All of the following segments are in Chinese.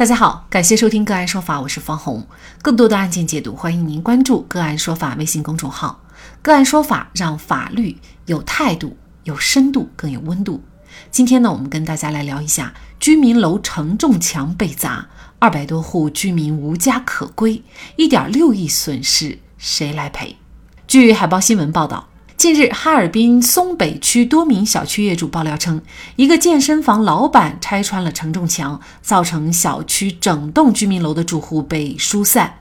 大家好，感谢收听个案说法，我是方红。更多的案件解读，欢迎您关注个案说法微信公众号。个案说法让法律有态度、有深度、更有温度。今天呢，我们跟大家来聊一下居民楼承重墙被砸，二百多户居民无家可归，一点六亿损失谁来赔？据海报新闻报道。近日，哈尔滨松北区多名小区业主爆料称，一个健身房老板拆穿了承重墙，造成小区整栋居民楼的住户被疏散。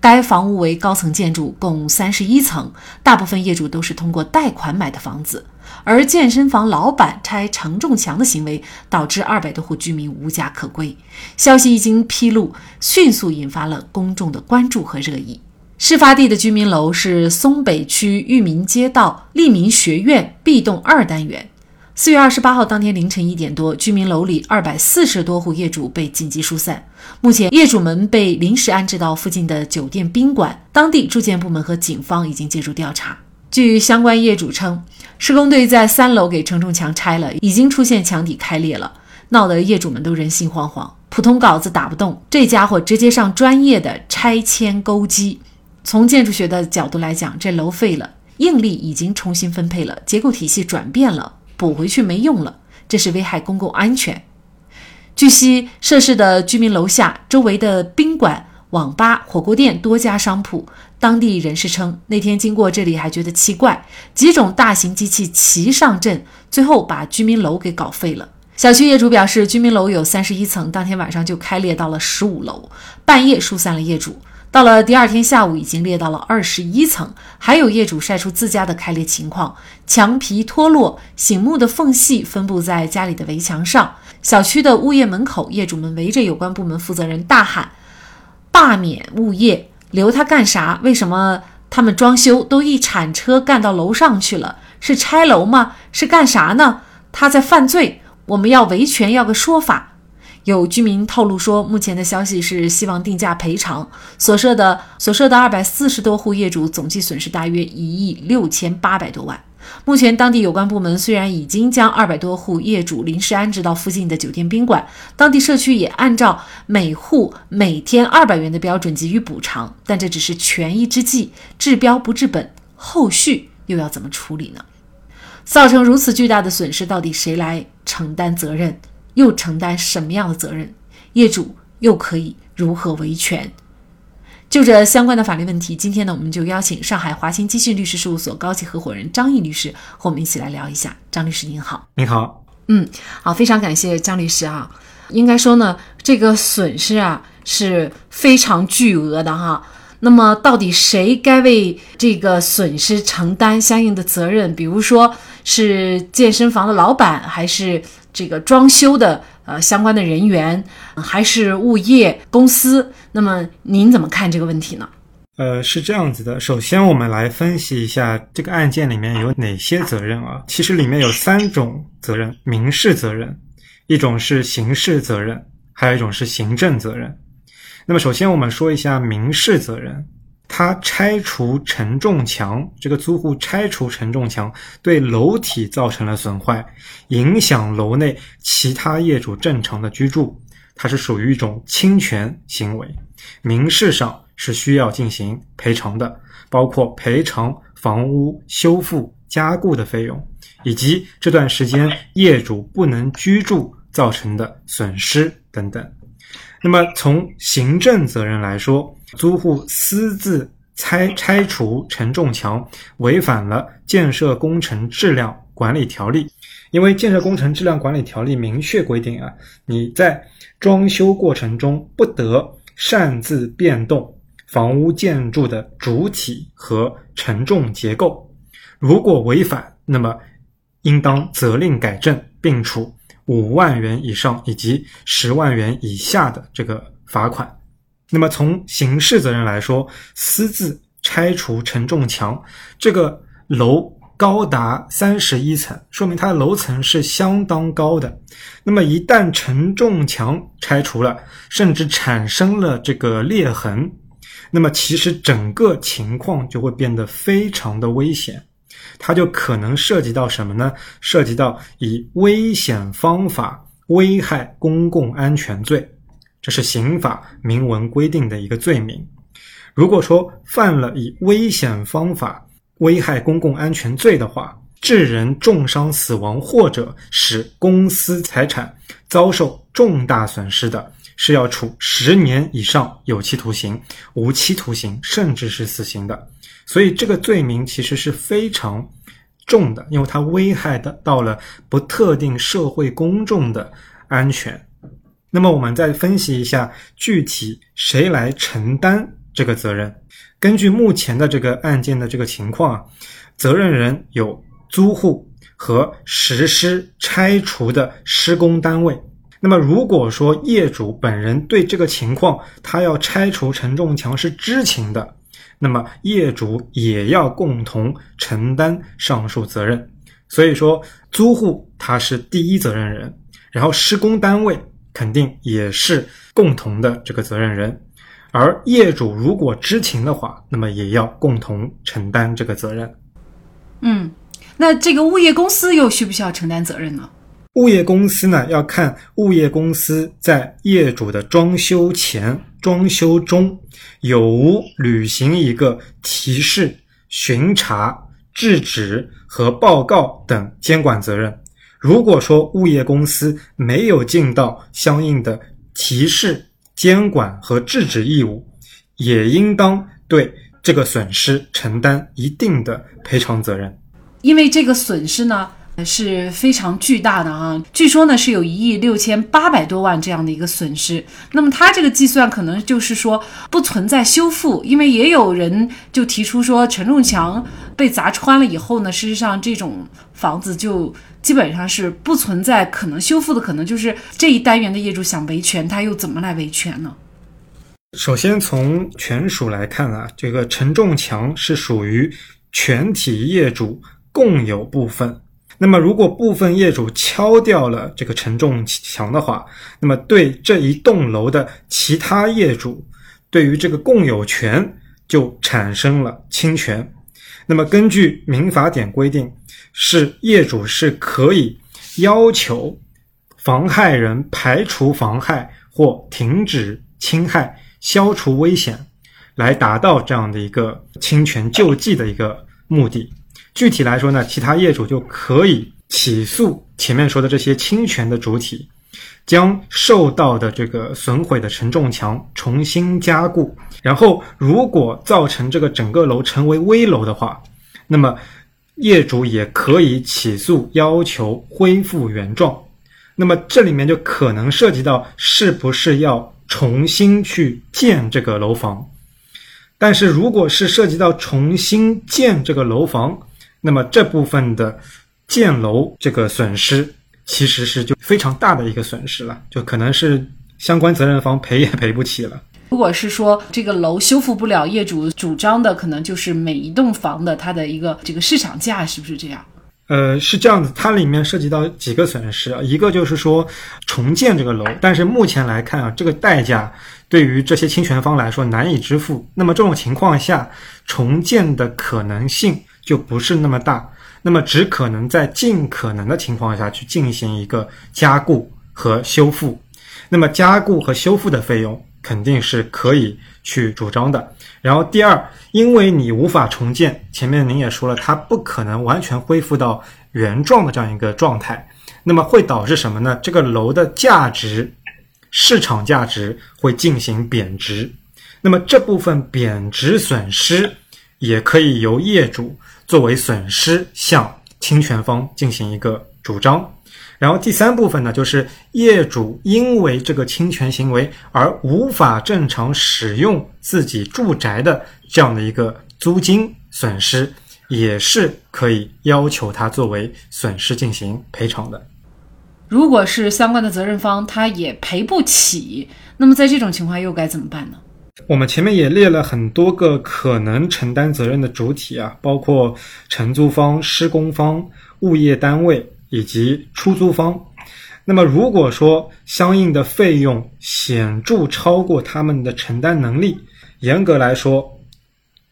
该房屋为高层建筑，共三十一层，大部分业主都是通过贷款买的房子。而健身房老板拆承重墙的行为，导致二百多户居民无家可归。消息一经披露，迅速引发了公众的关注和热议。事发地的居民楼是松北区裕民街道利民学院 B 栋二单元。四月二十八号当天凌晨一点多，居民楼里二百四十多户业主被紧急疏散。目前，业主们被临时安置到附近的酒店宾馆，当地住建部门和警方已经介入调查。据相关业主称，施工队在三楼给承重墙拆了，已经出现墙体开裂了，闹得业主们都人心惶惶。普通镐子打不动，这家伙直接上专业的拆迁钩机。从建筑学的角度来讲，这楼废了，应力已经重新分配了，结构体系转变了，补回去没用了，这是危害公共安全。据悉，涉事的居民楼下周围的宾馆、网吧、火锅店多家商铺，当地人士称，那天经过这里还觉得奇怪，几种大型机器齐上阵，最后把居民楼给搞废了。小区业主表示，居民楼有三十一层，当天晚上就开裂到了十五楼，半夜疏散了业主。到了第二天下午，已经裂到了二十一层，还有业主晒出自家的开裂情况，墙皮脱落，醒目的缝隙分布在家里的围墙上。小区的物业门口，业主们围着有关部门负责人大喊：“罢免物业，留他干啥？为什么他们装修都一铲车干到楼上去了？是拆楼吗？是干啥呢？他在犯罪，我们要维权，要个说法。”有居民透露说，目前的消息是希望定价赔偿所涉的所涉的二百四十多户业主总计损失大约一亿六千八百多万。目前，当地有关部门虽然已经将二百多户业主临时安置到附近的酒店宾馆，当地社区也按照每户每天二百元的标准给予补偿，但这只是权宜之计，治标不治本。后续又要怎么处理呢？造成如此巨大的损失，到底谁来承担责任？又承担什么样的责任？业主又可以如何维权？就这相关的法律问题，今天呢，我们就邀请上海华兴基信律师事务所高级合伙人张毅律师和我们一起来聊一下。张律师您好，您好，嗯，好，非常感谢张律师啊。应该说呢，这个损失啊是非常巨额的哈。那么，到底谁该为这个损失承担相应的责任？比如说是健身房的老板，还是？这个装修的呃相关的人员，还是物业公司？那么您怎么看这个问题呢？呃，是这样子的。首先，我们来分析一下这个案件里面有哪些责任啊？其实里面有三种责任：民事责任，一种是刑事责任，还有一种是行政责任。那么，首先我们说一下民事责任。他拆除承重墙，这个租户拆除承重墙，对楼体造成了损坏，影响楼内其他业主正常的居住，它是属于一种侵权行为，民事上是需要进行赔偿的，包括赔偿房屋修复加固的费用，以及这段时间业主不能居住造成的损失等等。那么从行政责任来说，租户私自拆拆除承重墙，违反了《建设工程质量管理条例》。因为《建设工程质量管理条例》明确规定啊，你在装修过程中不得擅自变动房屋建筑的主体和承重结构。如果违反，那么应当责令改正，并处五万元以上以及十万元以下的这个罚款。那么从刑事责任来说，私自拆除承重墙，这个楼高达三十一层，说明它的楼层是相当高的。那么一旦承重墙拆除了，甚至产生了这个裂痕，那么其实整个情况就会变得非常的危险，它就可能涉及到什么呢？涉及到以危险方法危害公共安全罪。这是刑法明文规定的一个罪名。如果说犯了以危险方法危害公共安全罪的话，致人重伤死亡或者使公私财产遭受重大损失的，是要处十年以上有期徒刑、无期徒刑，甚至是死刑的。所以这个罪名其实是非常重的，因为它危害的到了不特定社会公众的安全。那么我们再分析一下具体谁来承担这个责任。根据目前的这个案件的这个情况啊，责任人有。租户和实施拆除的施工单位。那么，如果说业主本人对这个情况，他要拆除承重墙是知情的，那么业主也要共同承担上述责任。所以说，租户他是第一责任人，然后施工单位肯定也是共同的这个责任人，而业主如果知情的话，那么也要共同承担这个责任。嗯。那这个物业公司又需不需要承担责任呢？物业公司呢，要看物业公司在业主的装修前、装修中有无履行一个提示、巡查、制止和报告等监管责任。如果说物业公司没有尽到相应的提示、监管和制止义务，也应当对这个损失承担一定的赔偿责任。因为这个损失呢是非常巨大的啊，据说呢是有一亿六千八百多万这样的一个损失。那么他这个计算可能就是说不存在修复，因为也有人就提出说承重墙被砸穿了以后呢，事实上这种房子就基本上是不存在可能修复的可能。就是这一单元的业主想维权，他又怎么来维权呢？首先从权属来看啊，这个承重墙是属于全体业主。共有部分，那么如果部分业主敲掉了这个承重墙的话，那么对这一栋楼的其他业主，对于这个共有权就产生了侵权。那么根据民法典规定，是业主是可以要求妨害人排除妨害或停止侵害、消除危险，来达到这样的一个侵权救济的一个目的。具体来说呢，其他业主就可以起诉前面说的这些侵权的主体，将受到的这个损毁的承重墙重新加固。然后，如果造成这个整个楼成为危楼的话，那么业主也可以起诉要求恢复原状。那么这里面就可能涉及到是不是要重新去建这个楼房。但是如果是涉及到重新建这个楼房，那么这部分的建楼这个损失，其实是就非常大的一个损失了，就可能是相关责任方赔也赔不起了。如果是说这个楼修复不了，业主主张的可能就是每一栋房的它的一个这个市场价，是不是这样？呃，是这样子，它里面涉及到几个损失啊，一个就是说重建这个楼，但是目前来看啊，这个代价对于这些侵权方来说难以支付。那么这种情况下，重建的可能性。就不是那么大，那么只可能在尽可能的情况下去进行一个加固和修复，那么加固和修复的费用肯定是可以去主张的。然后第二，因为你无法重建，前面您也说了，它不可能完全恢复到原状的这样一个状态，那么会导致什么呢？这个楼的价值，市场价值会进行贬值，那么这部分贬值损失也可以由业主。作为损失向侵权方进行一个主张，然后第三部分呢，就是业主因为这个侵权行为而无法正常使用自己住宅的这样的一个租金损失，也是可以要求他作为损失进行赔偿的。如果是相关的责任方他也赔不起，那么在这种情况又该怎么办呢？我们前面也列了很多个可能承担责任的主体啊，包括承租方、施工方、物业单位以及出租方。那么，如果说相应的费用显著超过他们的承担能力，严格来说，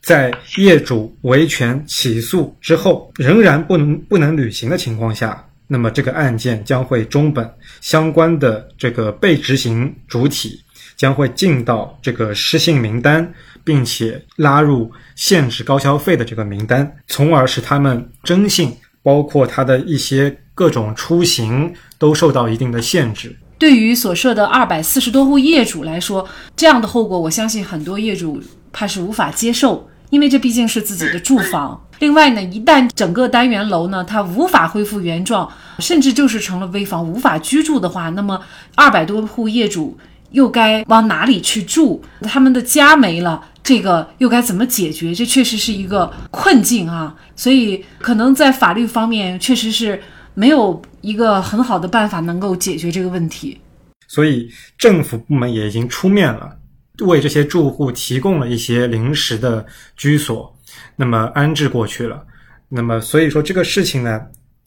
在业主维权起诉之后，仍然不能不能履行的情况下，那么这个案件将会终本，相关的这个被执行主体。将会进到这个失信名单，并且拉入限制高消费的这个名单，从而使他们征信，包括他的一些各种出行都受到一定的限制。对于所涉的二百四十多户业主来说，这样的后果，我相信很多业主怕是无法接受，因为这毕竟是自己的住房。另外呢，一旦整个单元楼呢，它无法恢复原状，甚至就是成了危房，无法居住的话，那么二百多户业主又该往哪里去住？他们的家没了，这个又该怎么解决？这确实是一个困境啊！所以，可能在法律方面，确实是没有一个很好的办法能够解决这个问题。所以，政府部门也已经出面了，为这些住户提供了一些临时的居所。那么安置过去了，那么所以说这个事情呢，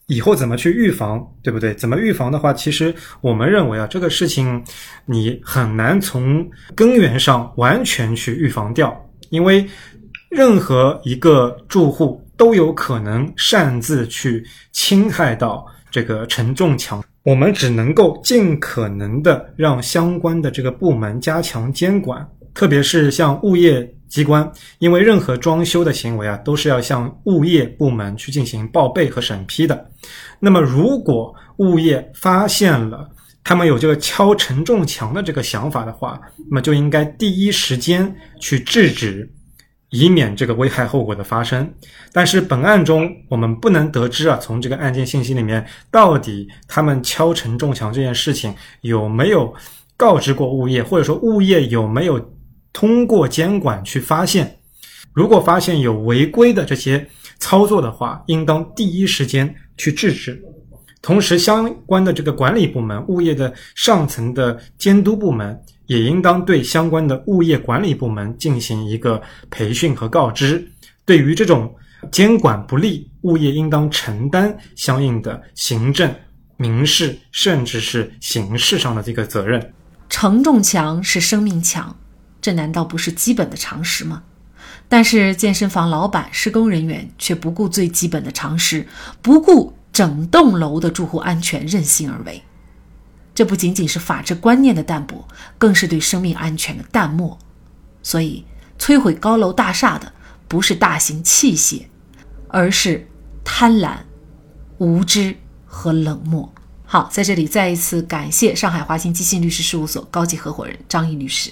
以后怎么去预防，对不对？怎么预防的话，其实我们认为啊，这个事情你很难从根源上完全去预防掉，因为任何一个住户都有可能擅自去侵害到这个承重墙，我们只能够尽可能的让相关的这个部门加强监管，特别是像物业。机关，因为任何装修的行为啊，都是要向物业部门去进行报备和审批的。那么，如果物业发现了他们有这个敲承重墙的这个想法的话，那么就应该第一时间去制止，以免这个危害后果的发生。但是，本案中我们不能得知啊，从这个案件信息里面，到底他们敲承重墙这件事情有没有告知过物业，或者说物业有没有？通过监管去发现，如果发现有违规的这些操作的话，应当第一时间去制止。同时，相关的这个管理部门、物业的上层的监督部门，也应当对相关的物业管理部门进行一个培训和告知。对于这种监管不力，物业应当承担相应的行政、民事，甚至是刑事上的这个责任。承重墙是生命墙。这难道不是基本的常识吗？但是健身房老板、施工人员却不顾最基本的常识，不顾整栋楼的住户安全，任性而为。这不仅仅是法治观念的淡薄，更是对生命安全的淡漠。所以，摧毁高楼大厦的不是大型器械，而是贪婪、无知和冷漠。好，在这里再一次感谢上海华兴基信律师事务所高级合伙人张毅律师。